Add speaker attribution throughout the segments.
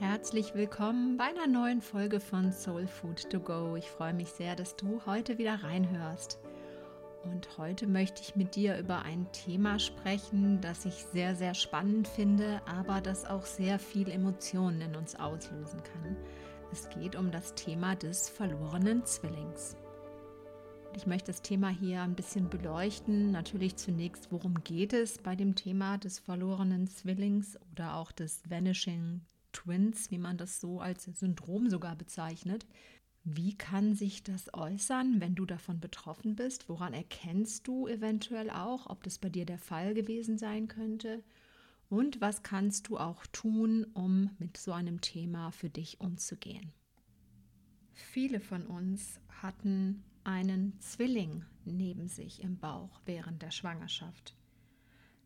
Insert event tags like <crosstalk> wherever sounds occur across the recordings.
Speaker 1: Herzlich willkommen bei einer neuen Folge von Soul Food to Go. Ich freue mich sehr, dass du heute wieder reinhörst. Und heute möchte ich mit dir über ein Thema sprechen, das ich sehr, sehr spannend finde, aber das auch sehr viel Emotionen in uns auslösen kann. Es geht um das Thema des verlorenen Zwillings. Ich möchte das Thema hier ein bisschen beleuchten. Natürlich zunächst, worum geht es bei dem Thema des verlorenen Zwillings oder auch des Vanishing Twins, wie man das so als Syndrom sogar bezeichnet. Wie kann sich das äußern, wenn du davon betroffen bist? Woran erkennst du eventuell auch, ob das bei dir der Fall gewesen sein könnte? Und was kannst du auch tun, um mit so einem Thema für dich umzugehen? Viele von uns hatten einen Zwilling neben sich im Bauch während der Schwangerschaft.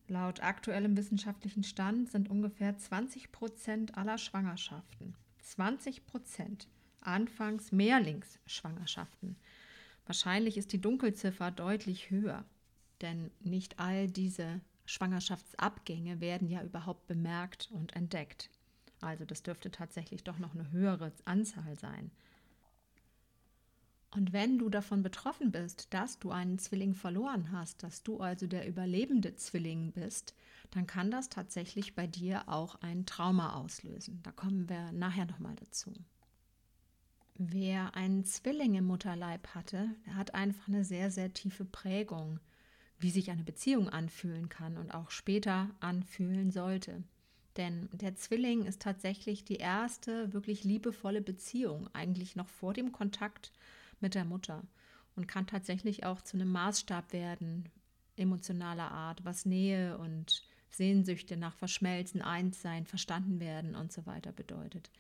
Speaker 1: Laut aktuellem wissenschaftlichen Stand sind ungefähr 20 Prozent aller Schwangerschaften, 20 Prozent, anfangs Mehrlingsschwangerschaften. Wahrscheinlich ist die Dunkelziffer deutlich höher, denn nicht all diese Schwangerschaftsabgänge werden ja überhaupt bemerkt und entdeckt. Also das dürfte tatsächlich doch noch eine höhere Anzahl sein. Und wenn du davon betroffen bist, dass du einen Zwilling verloren hast, dass du also der überlebende Zwilling bist, dann kann das tatsächlich bei dir auch ein Trauma auslösen. Da kommen wir nachher nochmal dazu. Wer einen Zwilling im Mutterleib hatte, der hat einfach eine sehr, sehr tiefe Prägung, wie sich eine Beziehung anfühlen kann und auch später anfühlen sollte. Denn der Zwilling ist tatsächlich die erste wirklich liebevolle Beziehung, eigentlich noch vor dem Kontakt mit der Mutter und kann tatsächlich auch zu einem Maßstab werden, emotionaler Art, was Nähe und Sehnsüchte nach Verschmelzen, Einssein, verstanden werden und so weiter bedeutet.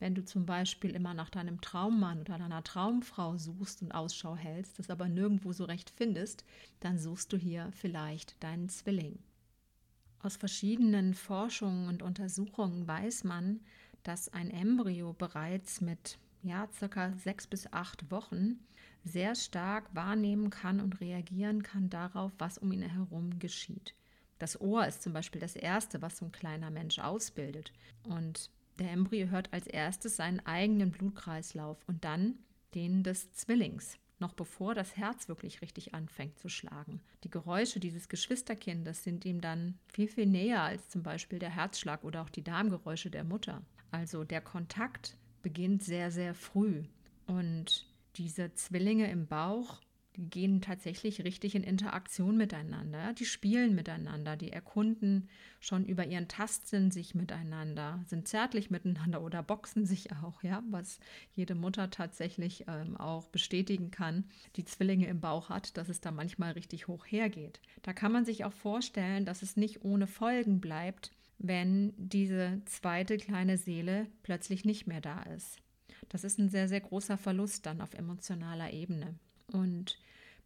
Speaker 1: Wenn du zum Beispiel immer nach deinem Traummann oder deiner Traumfrau suchst und Ausschau hältst, das aber nirgendwo so recht findest, dann suchst du hier vielleicht deinen Zwilling. Aus verschiedenen Forschungen und Untersuchungen weiß man, dass ein Embryo bereits mit ja, circa sechs bis acht Wochen sehr stark wahrnehmen kann und reagieren kann darauf, was um ihn herum geschieht. Das Ohr ist zum Beispiel das Erste, was so ein kleiner Mensch ausbildet. Und der Embryo hört als erstes seinen eigenen Blutkreislauf und dann den des Zwillings, noch bevor das Herz wirklich richtig anfängt zu schlagen. Die Geräusche dieses Geschwisterkindes sind ihm dann viel, viel näher als zum Beispiel der Herzschlag oder auch die Darmgeräusche der Mutter. Also der Kontakt beginnt sehr, sehr früh. Und diese Zwillinge im Bauch, gehen tatsächlich richtig in Interaktion miteinander. Die spielen miteinander, die erkunden schon über ihren Tastsinn sich miteinander, sind zärtlich miteinander oder boxen sich auch, ja, was jede Mutter tatsächlich ähm, auch bestätigen kann, die Zwillinge im Bauch hat, dass es da manchmal richtig hoch hergeht. Da kann man sich auch vorstellen, dass es nicht ohne Folgen bleibt, wenn diese zweite kleine Seele plötzlich nicht mehr da ist. Das ist ein sehr, sehr großer Verlust dann auf emotionaler Ebene. Und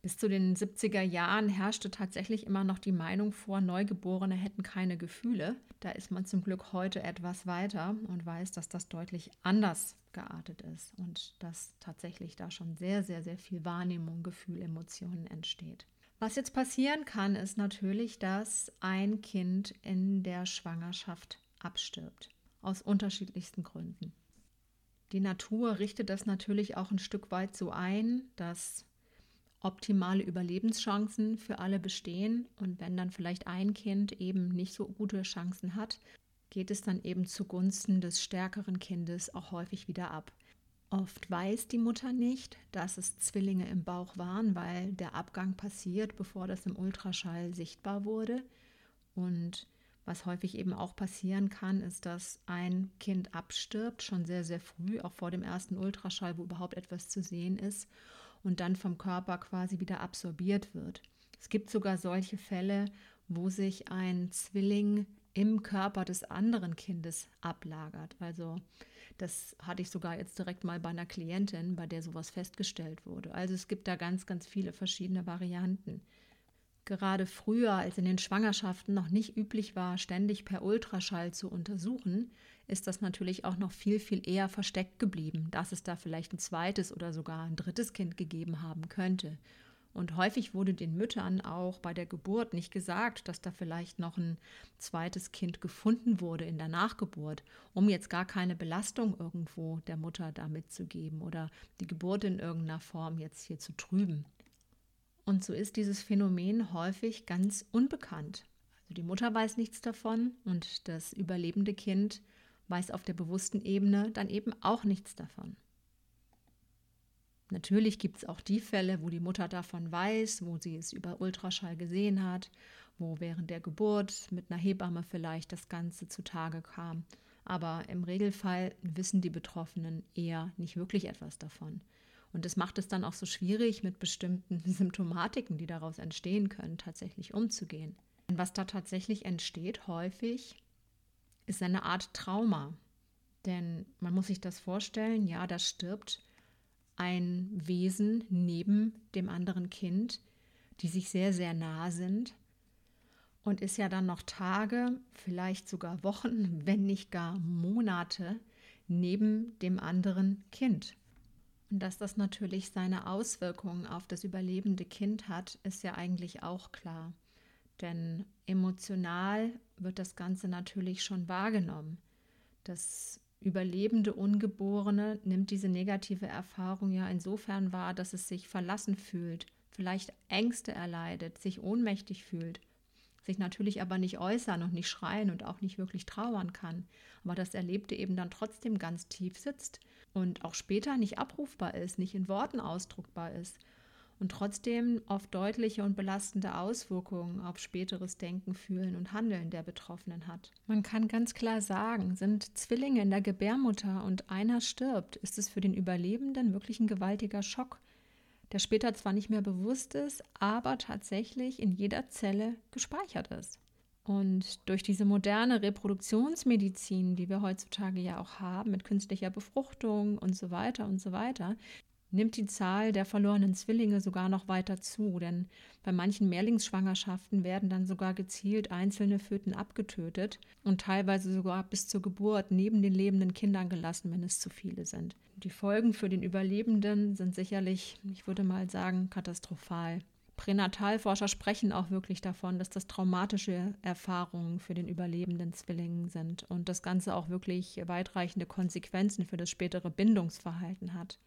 Speaker 1: bis zu den 70er Jahren herrschte tatsächlich immer noch die Meinung vor, Neugeborene hätten keine Gefühle. Da ist man zum Glück heute etwas weiter und weiß, dass das deutlich anders geartet ist und dass tatsächlich da schon sehr, sehr, sehr viel Wahrnehmung, Gefühl, Emotionen entsteht. Was jetzt passieren kann, ist natürlich, dass ein Kind in der Schwangerschaft abstirbt. Aus unterschiedlichsten Gründen. Die Natur richtet das natürlich auch ein Stück weit so ein, dass optimale Überlebenschancen für alle bestehen. Und wenn dann vielleicht ein Kind eben nicht so gute Chancen hat, geht es dann eben zugunsten des stärkeren Kindes auch häufig wieder ab. Oft weiß die Mutter nicht, dass es Zwillinge im Bauch waren, weil der Abgang passiert, bevor das im Ultraschall sichtbar wurde. Und was häufig eben auch passieren kann, ist, dass ein Kind abstirbt, schon sehr, sehr früh, auch vor dem ersten Ultraschall, wo überhaupt etwas zu sehen ist, und dann vom Körper quasi wieder absorbiert wird. Es gibt sogar solche Fälle, wo sich ein Zwilling im Körper des anderen Kindes ablagert. Also das hatte ich sogar jetzt direkt mal bei einer Klientin, bei der sowas festgestellt wurde. Also es gibt da ganz, ganz viele verschiedene Varianten. Gerade früher, als in den Schwangerschaften noch nicht üblich war, ständig per Ultraschall zu untersuchen, ist das natürlich auch noch viel, viel eher versteckt geblieben, dass es da vielleicht ein zweites oder sogar ein drittes Kind gegeben haben könnte. Und häufig wurde den Müttern auch bei der Geburt nicht gesagt, dass da vielleicht noch ein zweites Kind gefunden wurde in der Nachgeburt, um jetzt gar keine Belastung irgendwo der Mutter da mitzugeben oder die Geburt in irgendeiner Form jetzt hier zu trüben. Und so ist dieses Phänomen häufig ganz unbekannt. Also die Mutter weiß nichts davon und das überlebende Kind weiß auf der bewussten Ebene dann eben auch nichts davon. Natürlich gibt es auch die Fälle, wo die Mutter davon weiß, wo sie es über Ultraschall gesehen hat, wo während der Geburt mit einer Hebamme vielleicht das Ganze zutage kam. Aber im Regelfall wissen die Betroffenen eher nicht wirklich etwas davon. Und das macht es dann auch so schwierig, mit bestimmten <laughs> Symptomatiken, die daraus entstehen können, tatsächlich umzugehen. Und was da tatsächlich entsteht, häufig, ist eine Art Trauma. Denn man muss sich das vorstellen, ja, da stirbt ein Wesen neben dem anderen Kind, die sich sehr, sehr nah sind und ist ja dann noch Tage, vielleicht sogar Wochen, <laughs> wenn nicht gar Monate neben dem anderen Kind. Und dass das natürlich seine Auswirkungen auf das überlebende Kind hat, ist ja eigentlich auch klar. Denn emotional wird das Ganze natürlich schon wahrgenommen. Das überlebende Ungeborene nimmt diese negative Erfahrung ja insofern wahr, dass es sich verlassen fühlt, vielleicht Ängste erleidet, sich ohnmächtig fühlt, sich natürlich aber nicht äußern und nicht schreien und auch nicht wirklich trauern kann, aber das Erlebte eben dann trotzdem ganz tief sitzt und auch später nicht abrufbar ist, nicht in Worten ausdruckbar ist und trotzdem oft deutliche und belastende Auswirkungen auf späteres Denken, Fühlen und Handeln der Betroffenen hat. Man kann ganz klar sagen, sind Zwillinge in der Gebärmutter und einer stirbt, ist es für den Überlebenden wirklich ein gewaltiger Schock, der später zwar nicht mehr bewusst ist, aber tatsächlich in jeder Zelle gespeichert ist. Und durch diese moderne Reproduktionsmedizin, die wir heutzutage ja auch haben, mit künstlicher Befruchtung und so weiter und so weiter, nimmt die Zahl der verlorenen Zwillinge sogar noch weiter zu, denn bei manchen Mehrlingsschwangerschaften werden dann sogar gezielt einzelne Föten abgetötet und teilweise sogar bis zur Geburt neben den lebenden Kindern gelassen, wenn es zu viele sind. Die Folgen für den Überlebenden sind sicherlich, ich würde mal sagen, katastrophal. Pränatalforscher sprechen auch wirklich davon, dass das traumatische Erfahrungen für den überlebenden Zwillingen sind und das Ganze auch wirklich weitreichende Konsequenzen für das spätere Bindungsverhalten hat.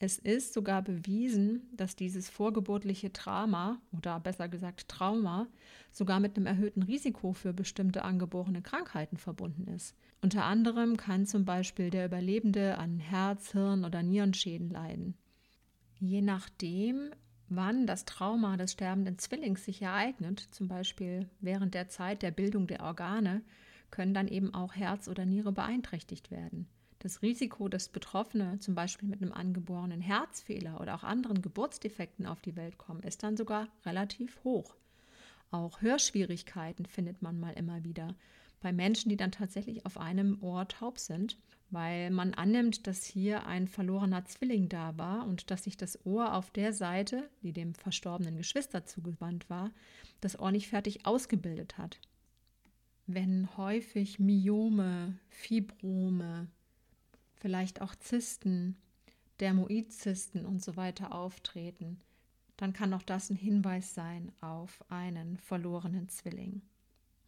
Speaker 1: Es ist sogar bewiesen, dass dieses vorgeburtliche Trauma oder besser gesagt Trauma sogar mit einem erhöhten Risiko für bestimmte angeborene Krankheiten verbunden ist. Unter anderem kann zum Beispiel der Überlebende an Herz-, Hirn- oder Nierenschäden leiden. Je nachdem, wann das Trauma des sterbenden Zwillings sich ereignet, zum Beispiel während der Zeit der Bildung der Organe, können dann eben auch Herz oder Niere beeinträchtigt werden. Das Risiko, dass Betroffene zum Beispiel mit einem angeborenen Herzfehler oder auch anderen Geburtsdefekten auf die Welt kommen, ist dann sogar relativ hoch. Auch Hörschwierigkeiten findet man mal immer wieder bei Menschen, die dann tatsächlich auf einem Ohr taub sind, weil man annimmt, dass hier ein verlorener Zwilling da war und dass sich das Ohr auf der Seite, die dem verstorbenen Geschwister zugewandt war, das Ohr nicht fertig ausgebildet hat. Wenn häufig Myome, Fibrome, vielleicht auch Zysten, Dermoidzysten und so weiter auftreten, dann kann auch das ein Hinweis sein auf einen verlorenen Zwilling.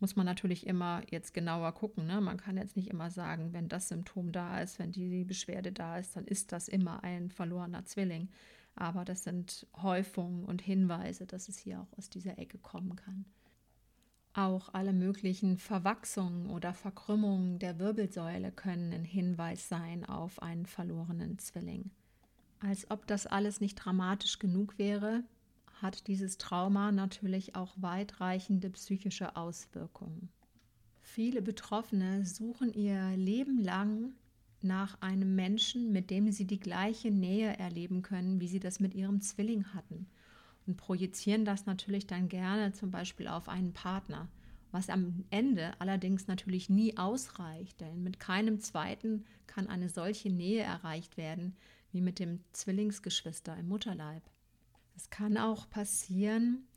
Speaker 1: Muss man natürlich immer jetzt genauer gucken. Ne? Man kann jetzt nicht immer sagen, wenn das Symptom da ist, wenn die Beschwerde da ist, dann ist das immer ein verlorener Zwilling. Aber das sind Häufungen und Hinweise, dass es hier auch aus dieser Ecke kommen kann. Auch alle möglichen Verwachsungen oder Verkrümmungen der Wirbelsäule können ein Hinweis sein auf einen verlorenen Zwilling. Als ob das alles nicht dramatisch genug wäre, hat dieses Trauma natürlich auch weitreichende psychische Auswirkungen. Viele Betroffene suchen ihr Leben lang nach einem Menschen, mit dem sie die gleiche Nähe erleben können, wie sie das mit ihrem Zwilling hatten und projizieren das natürlich dann gerne zum Beispiel auf einen Partner, was am Ende allerdings natürlich nie ausreicht, denn mit keinem zweiten kann eine solche Nähe erreicht werden wie mit dem Zwillingsgeschwister im Mutterleib. Es kann auch passieren,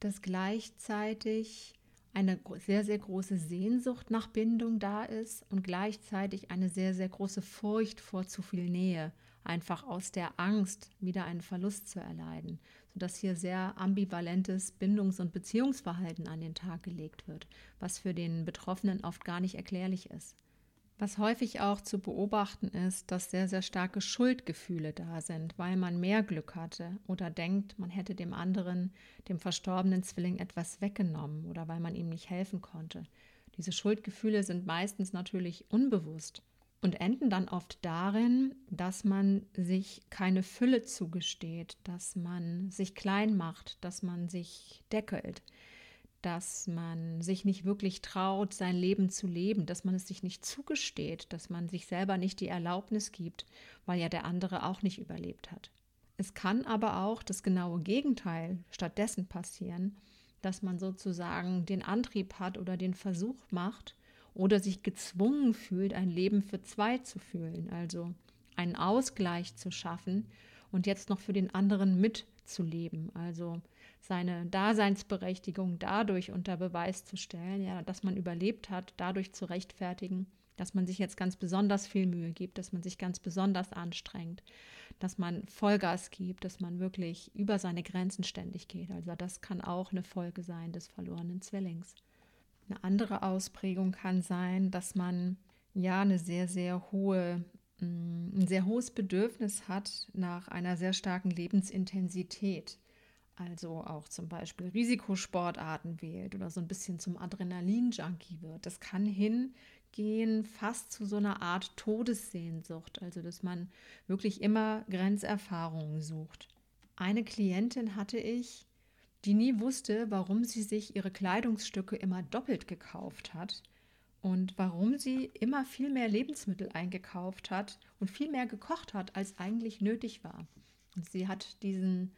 Speaker 1: dass gleichzeitig eine sehr, sehr große Sehnsucht nach Bindung da ist und gleichzeitig eine sehr, sehr große Furcht vor zu viel Nähe. einfach aus der Angst, wieder einen Verlust zu erleiden, sodass hier sehr ambivalentes Bindungs- und Beziehungsverhalten an den Tag gelegt wird, was für den Betroffenen oft gar nicht erklärlich ist. Was häufig auch zu beobachten ist, dass sehr, sehr starke Schuldgefühle da sind, weil man mehr Glück hatte oder denkt, man hätte dem anderen, dem verstorbenen Zwilling etwas weggenommen oder weil man ihm nicht helfen konnte. Diese Schuldgefühle sind meistens natürlich unbewusst und enden dann oft darin, dass man sich keine Fülle zugesteht, dass man sich klein macht, dass man sich deckelt, dass man sich nicht wirklich traut, sein Leben zu leben, dass man es sich nicht zugesteht, dass man sich selber nicht die Erlaubnis gibt, weil ja der andere auch nicht überlebt hat. Es kann aber auch das genaue Gegenteil stattdessen passieren, dass man sozusagen den Antrieb hat oder den Versuch macht oder sich gezwungen fühlt, ein Leben für zwei zu fühlen, also einen Ausgleich zu schaffen und jetzt noch für den anderen mitzuleben, also seine Daseinsberechtigung dadurch unter Beweis zu stellen, ja, dass man überlebt hat, dadurch zu rechtfertigen, dass man sich jetzt ganz besonders viel Mühe gibt, dass man sich ganz besonders anstrengt, dass man Vollgas gibt, dass man wirklich über seine Grenzen ständig geht. Also das kann auch eine Folge sein des verlorenen Zwillings. Eine andere Ausprägung kann sein, dass man ja eine sehr, sehr hohe, mm, ein sehr hohes Bedürfnis hat nach einer sehr starken Lebensintensität also auch zum Beispiel Risikosportarten wählt oder so ein bisschen zum Adrenalin-Junkie wird. Das kann hingehen fast zu so einer Art Todessehnsucht, also dass man wirklich immer Grenzerfahrungen sucht. Eine Klientin hatte ich, die nie wusste, warum sie sich ihre Kleidungsstücke immer doppelt gekauft hat und warum sie immer viel mehr Lebensmittel eingekauft hat und viel mehr gekocht hat, als eigentlich nötig war. Und sie hat diesen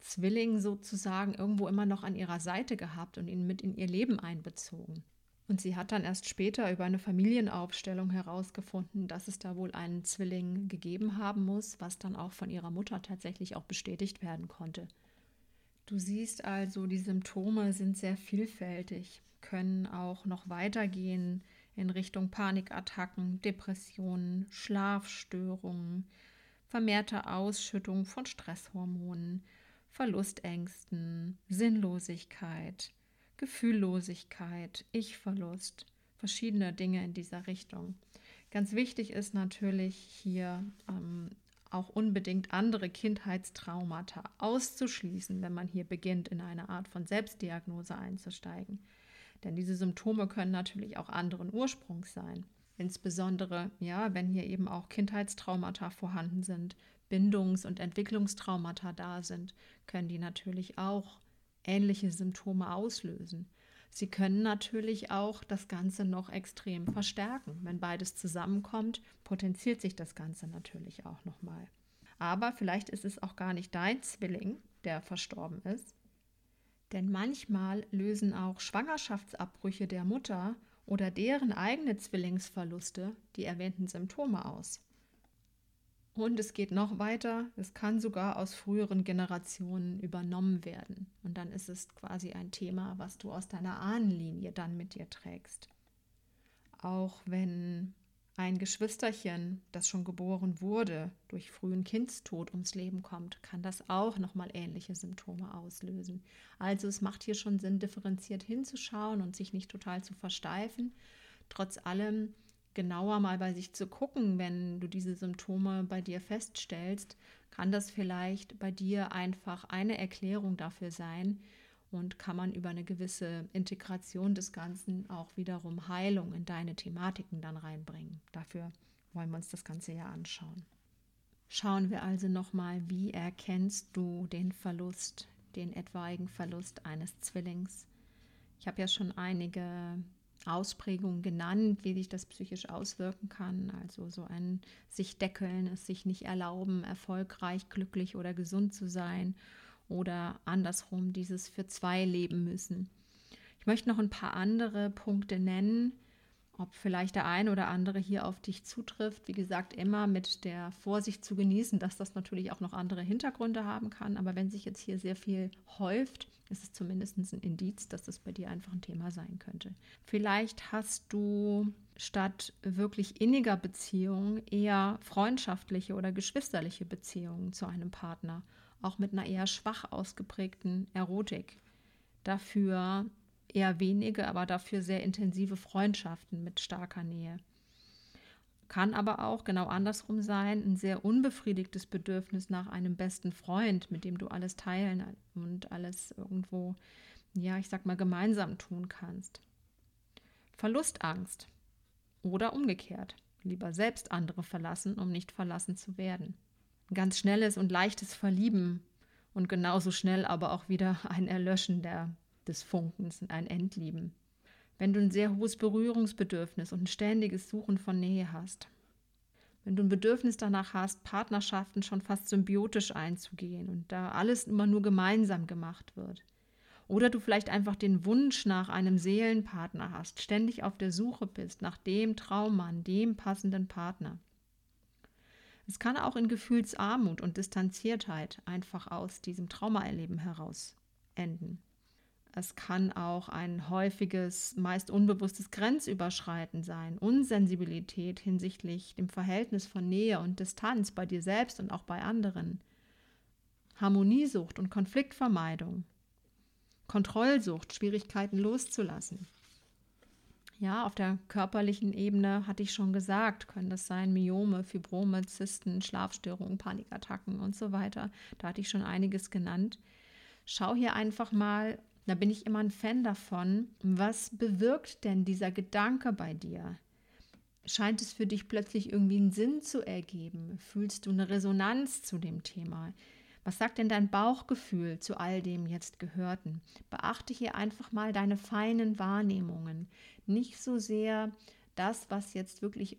Speaker 1: Zwilling sozusagen irgendwo immer noch an ihrer Seite gehabt und ihn mit in ihr Leben einbezogen. Und sie hat dann erst später über eine Familienaufstellung herausgefunden, dass es da wohl einen Zwilling gegeben haben muss, was dann auch von ihrer Mutter tatsächlich auch bestätigt werden konnte. Du siehst also, die Symptome sind sehr vielfältig, können auch noch weitergehen in Richtung Panikattacken, Depressionen, Schlafstörungen, vermehrte Ausschüttung von Stresshormonen, Verlustängsten, Sinnlosigkeit, Gefühllosigkeit, Ich-Verlust, verschiedene Dinge in dieser Richtung. Ganz wichtig ist natürlich hier ähm, auch unbedingt andere Kindheitstraumata auszuschließen, wenn man hier beginnt, in eine Art von Selbstdiagnose einzusteigen. Denn diese Symptome können natürlich auch anderen Ursprungs sein. Insbesondere, ja, wenn hier eben auch Kindheitstraumata vorhanden sind, Bindungs- und Entwicklungstraumata da sind, können die natürlich auch ähnliche Symptome auslösen. Sie können natürlich auch das Ganze noch extrem verstärken. Wenn beides zusammenkommt, potenziert sich das Ganze natürlich auch nochmal. Aber vielleicht ist es auch gar nicht dein Zwilling, der verstorben ist. Denn manchmal lösen auch Schwangerschaftsabbrüche der Mutter oder deren eigene Zwillingsverluste die erwähnten Symptome aus. Und es geht noch weiter, es kann sogar aus früheren Generationen übernommen werden. Und dann ist es quasi ein Thema, was du aus deiner Ahnenlinie dann mit dir trägst. Auch wenn ein Geschwisterchen, das schon geboren wurde, durch frühen Kindstod ums Leben kommt, kann das auch nochmal ähnliche Symptome auslösen. Also es macht hier schon Sinn, differenziert hinzuschauen und sich nicht total zu versteifen. Trotz allem genauer mal bei sich zu gucken, wenn du diese Symptome bei dir feststellst, kann das vielleicht bei dir einfach eine Erklärung dafür sein und kann man über eine gewisse Integration des Ganzen auch wiederum Heilung in deine Thematiken dann reinbringen. Dafür wollen wir uns das Ganze ja anschauen. Schauen wir also nochmal, wie erkennst du den Verlust, den etwaigen Verlust eines Zwillings? Ich habe ja schon einige Ausprägungen genannt, wie sich das psychisch auswirken kann. Also so ein sich deckeln, es sich nicht erlauben, erfolgreich, glücklich oder gesund zu sein oder andersrum dieses für zwei leben müssen. Ich möchte noch ein paar andere Punkte nennen ob vielleicht der ein oder andere hier auf dich zutrifft. Wie gesagt, immer mit der Vorsicht zu genießen, dass das natürlich auch noch andere Hintergründe haben kann. Aber wenn sich jetzt hier sehr viel häuft, ist es zumindest ein Indiz, dass das bei dir einfach ein Thema sein könnte. Vielleicht hast du statt wirklich inniger Beziehungen eher freundschaftliche oder geschwisterliche Beziehungen zu einem Partner, auch mit einer eher schwach ausgeprägten Erotik. Dafür eher wenige, aber dafür sehr intensive Freundschaften mit starker Nähe. Kann aber auch genau andersrum sein, ein sehr unbefriedigtes Bedürfnis nach einem besten Freund, mit dem du alles teilen und alles irgendwo, ja, ich sag mal, gemeinsam tun kannst. Verlustangst oder umgekehrt, lieber selbst andere verlassen, um nicht verlassen zu werden. Ganz schnelles und leichtes Verlieben und genauso schnell aber auch wieder <laughs> ein Erlöschen der des Funkens, ein Endlieben. Wenn du ein sehr hohes Berührungsbedürfnis und ein ständiges Suchen von Nähe hast. Wenn du ein Bedürfnis danach hast, Partnerschaften schon fast symbiotisch einzugehen und da alles immer nur gemeinsam gemacht wird. Oder du vielleicht einfach den Wunsch nach einem Seelenpartner hast, ständig auf der Suche bist nach dem Traummann, dem passenden Partner. Es kann auch in Gefühlsarmut und Distanziertheit einfach aus diesem Traumaerleben heraus enden. Es kann auch ein häufiges, meist unbewusstes Grenzüberschreiten sein, Unsensibilität hinsichtlich dem Verhältnis von Nähe und Distanz bei dir selbst und auch bei anderen. Harmoniesucht und Konfliktvermeidung. Kontrollsucht, Schwierigkeiten loszulassen. Ja, auf der körperlichen Ebene hatte ich schon gesagt, können das sein Myome, Fibrome, Zysten, Schlafstörungen, Panikattacken und so weiter. Da hatte ich schon einiges genannt. Schau hier einfach mal, da bin ich immer ein Fan davon. Was bewirkt denn dieser Gedanke bei dir? Scheint es für dich plötzlich irgendwie einen Sinn zu ergeben? Fühlst du eine Resonanz zu dem Thema? Was sagt denn dein Bauchgefühl zu all dem jetzt Gehörten? Beachte hier einfach mal deine feinen Wahrnehmungen. Nicht so sehr das, was jetzt wirklich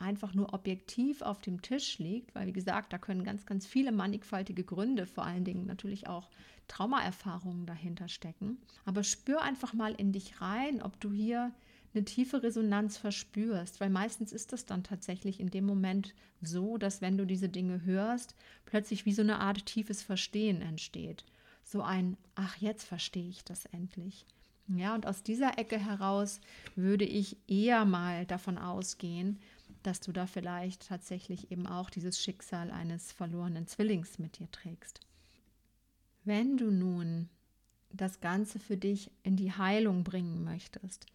Speaker 1: einfach nur objektiv auf dem Tisch liegt, weil wie gesagt, da können ganz, ganz viele mannigfaltige Gründe, vor allen Dingen natürlich auch Traumaerfahrungen dahinter stecken. Aber spür einfach mal in dich rein, ob du hier eine tiefe Resonanz verspürst, weil meistens ist das dann tatsächlich in dem Moment so, dass wenn du diese Dinge hörst, plötzlich wie so eine Art tiefes Verstehen entsteht. So ein, ach, jetzt verstehe ich das endlich. Ja, und aus dieser Ecke heraus würde ich eher mal davon ausgehen, dass du da vielleicht tatsächlich eben auch dieses Schicksal eines verlorenen Zwillings mit dir trägst. Wenn du nun das Ganze für dich in die Heilung bringen möchtest,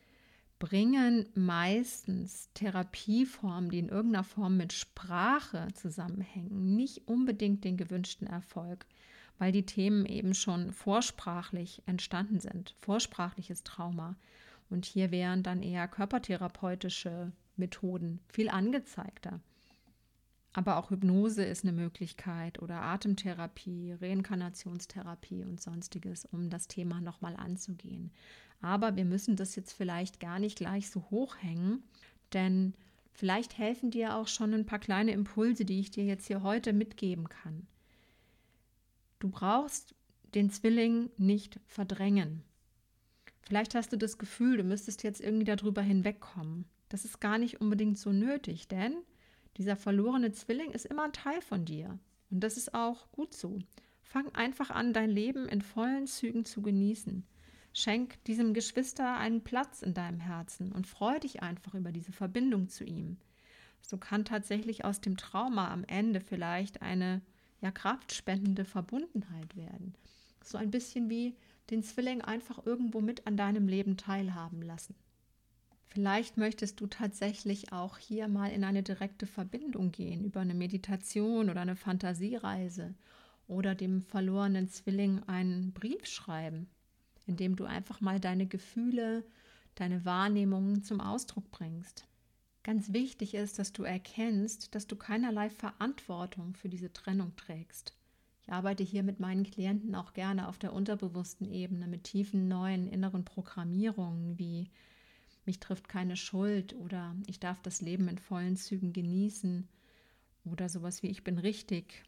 Speaker 1: bringen meistens Therapieformen, die in irgendeiner Form mit Sprache zusammenhängen, nicht unbedingt den gewünschten Erfolg, weil die Themen eben schon vorsprachlich entstanden sind, vorsprachliches Trauma. Und hier wären dann eher körpertherapeutische Methoden viel angezeigter. Aber auch Hypnose ist eine Möglichkeit oder Atemtherapie, Reinkarnationstherapie und sonstiges, um das Thema nochmal anzugehen. Aber wir müssen das jetzt vielleicht gar nicht gleich so hochhängen, denn vielleicht helfen dir auch schon ein paar kleine Impulse, die ich dir jetzt hier heute mitgeben kann. Du brauchst den Zwilling nicht verdrängen. Vielleicht hast du das Gefühl, du müsstest jetzt irgendwie darüber hinwegkommen. Das ist gar nicht unbedingt so nötig, denn dieser verlorene Zwilling ist immer ein Teil von dir. Und das ist auch gut so. Fang einfach an, dein Leben in vollen Zügen zu genießen. Schenk diesem Geschwister einen Platz in deinem Herzen und freu dich einfach über diese Verbindung zu ihm. So kann tatsächlich aus dem Trauma am Ende vielleicht eine ja kraftspendende Verbundenheit werden. So ein bisschen wie den Zwilling einfach irgendwo mit an deinem Leben teilhaben lassen. Vielleicht möchtest du tatsächlich auch hier mal in eine direkte Verbindung gehen über eine Meditation oder eine Fantasiereise oder dem verlorenen Zwilling einen Brief schreiben, in dem du einfach mal deine Gefühle, deine Wahrnehmungen zum Ausdruck bringst. Ganz wichtig ist, dass du erkennst, dass du keinerlei Verantwortung für diese Trennung trägst. Ich arbeite hier mit meinen Klienten auch gerne auf der unterbewussten Ebene mit tiefen neuen inneren Programmierungen wie mich trifft keine Schuld oder ich darf das Leben in vollen Zügen genießen oder sowas wie ich bin richtig.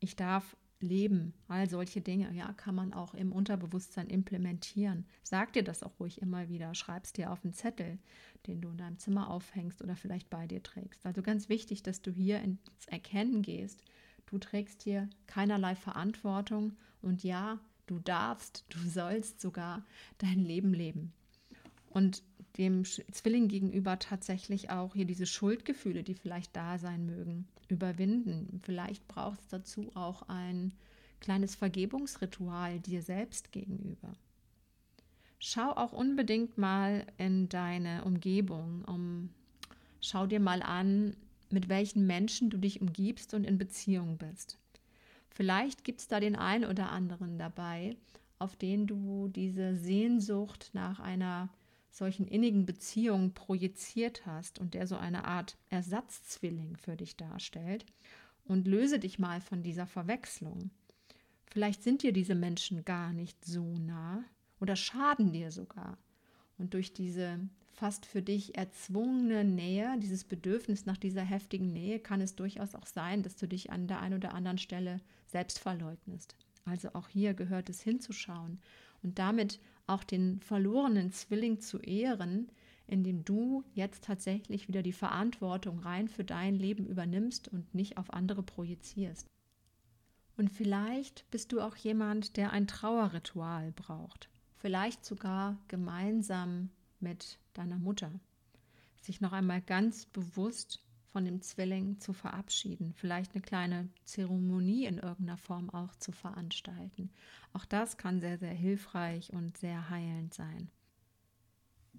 Speaker 1: Ich darf leben. All solche Dinge, ja, kann man auch im Unterbewusstsein implementieren. Sag dir das auch ruhig immer wieder. Schreib es dir auf einen Zettel, den du in deinem Zimmer aufhängst oder vielleicht bei dir trägst. Also ganz wichtig, dass du hier ins Erkennen gehst. Du trägst hier keinerlei Verantwortung und ja, du darfst, du sollst sogar dein Leben leben. Und dem Zwilling gegenüber tatsächlich auch hier diese Schuldgefühle, die vielleicht da sein mögen, überwinden. Vielleicht braucht es dazu auch ein kleines Vergebungsritual dir selbst gegenüber. Schau auch unbedingt mal in deine Umgebung. Um, schau dir mal an, mit welchen Menschen du dich umgibst und in Beziehung bist. Vielleicht gibt es da den einen oder anderen dabei, auf den du diese Sehnsucht nach einer solchen innigen Beziehungen projiziert hast und der so eine Art Ersatzzwilling für dich darstellt und löse dich mal von dieser Verwechslung. Vielleicht sind dir diese Menschen gar nicht so nah oder schaden dir sogar. Und durch diese fast für dich erzwungene Nähe, dieses Bedürfnis nach dieser heftigen Nähe, kann es durchaus auch sein, dass du dich an der einen oder anderen Stelle selbst verleugnest. Also auch hier gehört es hinzuschauen und damit auch den verlorenen Zwilling zu ehren, indem du jetzt tatsächlich wieder die Verantwortung rein für dein Leben übernimmst und nicht auf andere projizierst. Und vielleicht bist du auch jemand, der ein Trauerritual braucht. Vielleicht sogar gemeinsam mit deiner Mutter. Sich noch einmal ganz bewusst von dem Zwilling zu verabschieden, vielleicht eine kleine Zeremonie in irgendeiner Form auch zu veranstalten. Auch das kann sehr, sehr hilfreich und sehr heilend sein.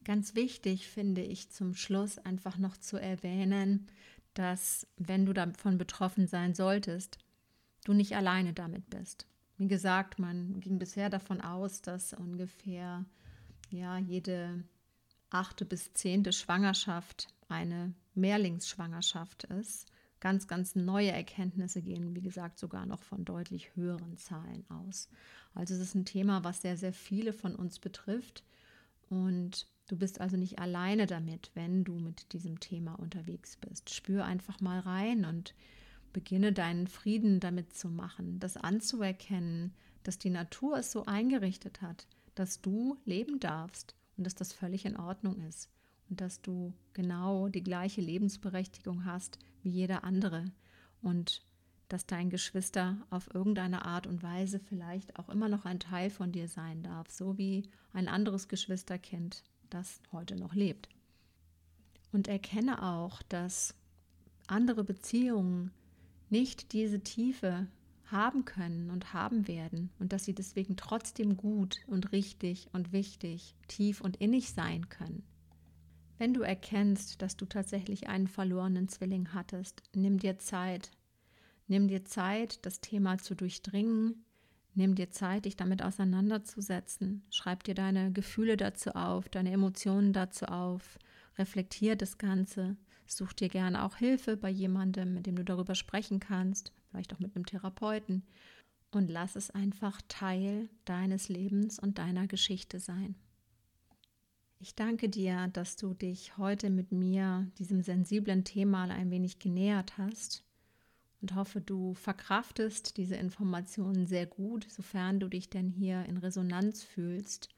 Speaker 1: Ganz wichtig finde ich zum Schluss einfach noch zu erwähnen, dass wenn du davon betroffen sein solltest, du nicht alleine damit bist. Wie gesagt, man ging bisher davon aus, dass ungefähr ja, jede achte bis zehnte Schwangerschaft eine Mehrlingsschwangerschaft ist. Ganz, ganz neue Erkenntnisse gehen, wie gesagt, sogar noch von deutlich höheren Zahlen aus. Also es ist ein Thema, was sehr, sehr viele von uns betrifft. Und du bist also nicht alleine damit, wenn du mit diesem Thema unterwegs bist. Spür einfach mal rein und beginne deinen Frieden damit zu machen, das anzuerkennen, dass die Natur es so eingerichtet hat, dass du leben darfst und dass das völlig in Ordnung ist und dass du genau die gleiche Lebensberechtigung hast wie jeder andere und dass dein Geschwister auf irgendeine Art und Weise vielleicht auch immer noch ein Teil von dir sein darf, so wie ein anderes Geschwisterkind, das heute noch lebt. Und erkenne auch, dass andere Beziehungen nicht diese Tiefe haben können und haben werden und dass sie deswegen trotzdem gut und richtig und wichtig, tief und innig sein können. Wenn du erkennst, dass du tatsächlich einen verlorenen Zwilling hattest, nimm dir Zeit. Nimm dir Zeit, das Thema zu durchdringen. Nimm dir Zeit, dich damit auseinanderzusetzen. Schreib dir deine Gefühle dazu auf, deine Emotionen dazu auf. Reflektier das Ganze. Such dir gerne auch Hilfe bei jemandem, mit dem du darüber sprechen kannst, vielleicht auch mit einem Therapeuten. Und lass es einfach Teil deines Lebens und deiner Geschichte sein. Ich danke dir, dass du dich heute mit mir diesem sensiblen Thema ein wenig genähert hast und hoffe, du verkraftest diese Informationen sehr gut, sofern du dich denn hier in Resonanz fühlst.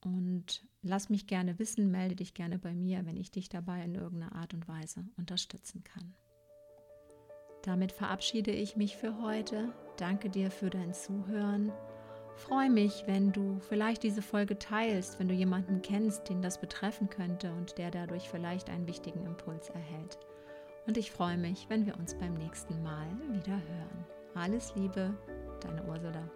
Speaker 1: Und lass mich gerne wissen, melde dich gerne bei mir, wenn ich dich dabei in irgendeiner Art und Weise unterstützen kann. Damit verabschiede ich mich für heute. Danke dir für dein Zuhören Freue mich, wenn du vielleicht diese Folge teilst, wenn du jemanden kennst, den das betreffen könnte und der dadurch vielleicht einen wichtigen Impuls erhält. Und ich freue mich, wenn wir uns beim nächsten Mal wieder hören. Alles Liebe, deine Ursula.